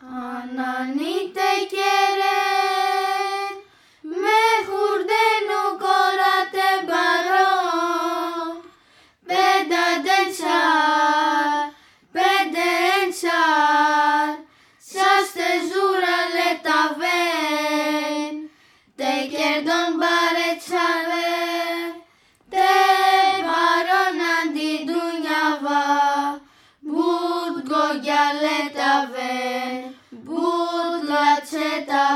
Ανάν είτε και ρε με χουρδέν ο κόρα τεμπάρω. Πέντε έντσαρ, πέντε έντσαρ, σας θε ζούρα βέν. Τέ κερδόν παρετσάδε, τε παρόν βέν. это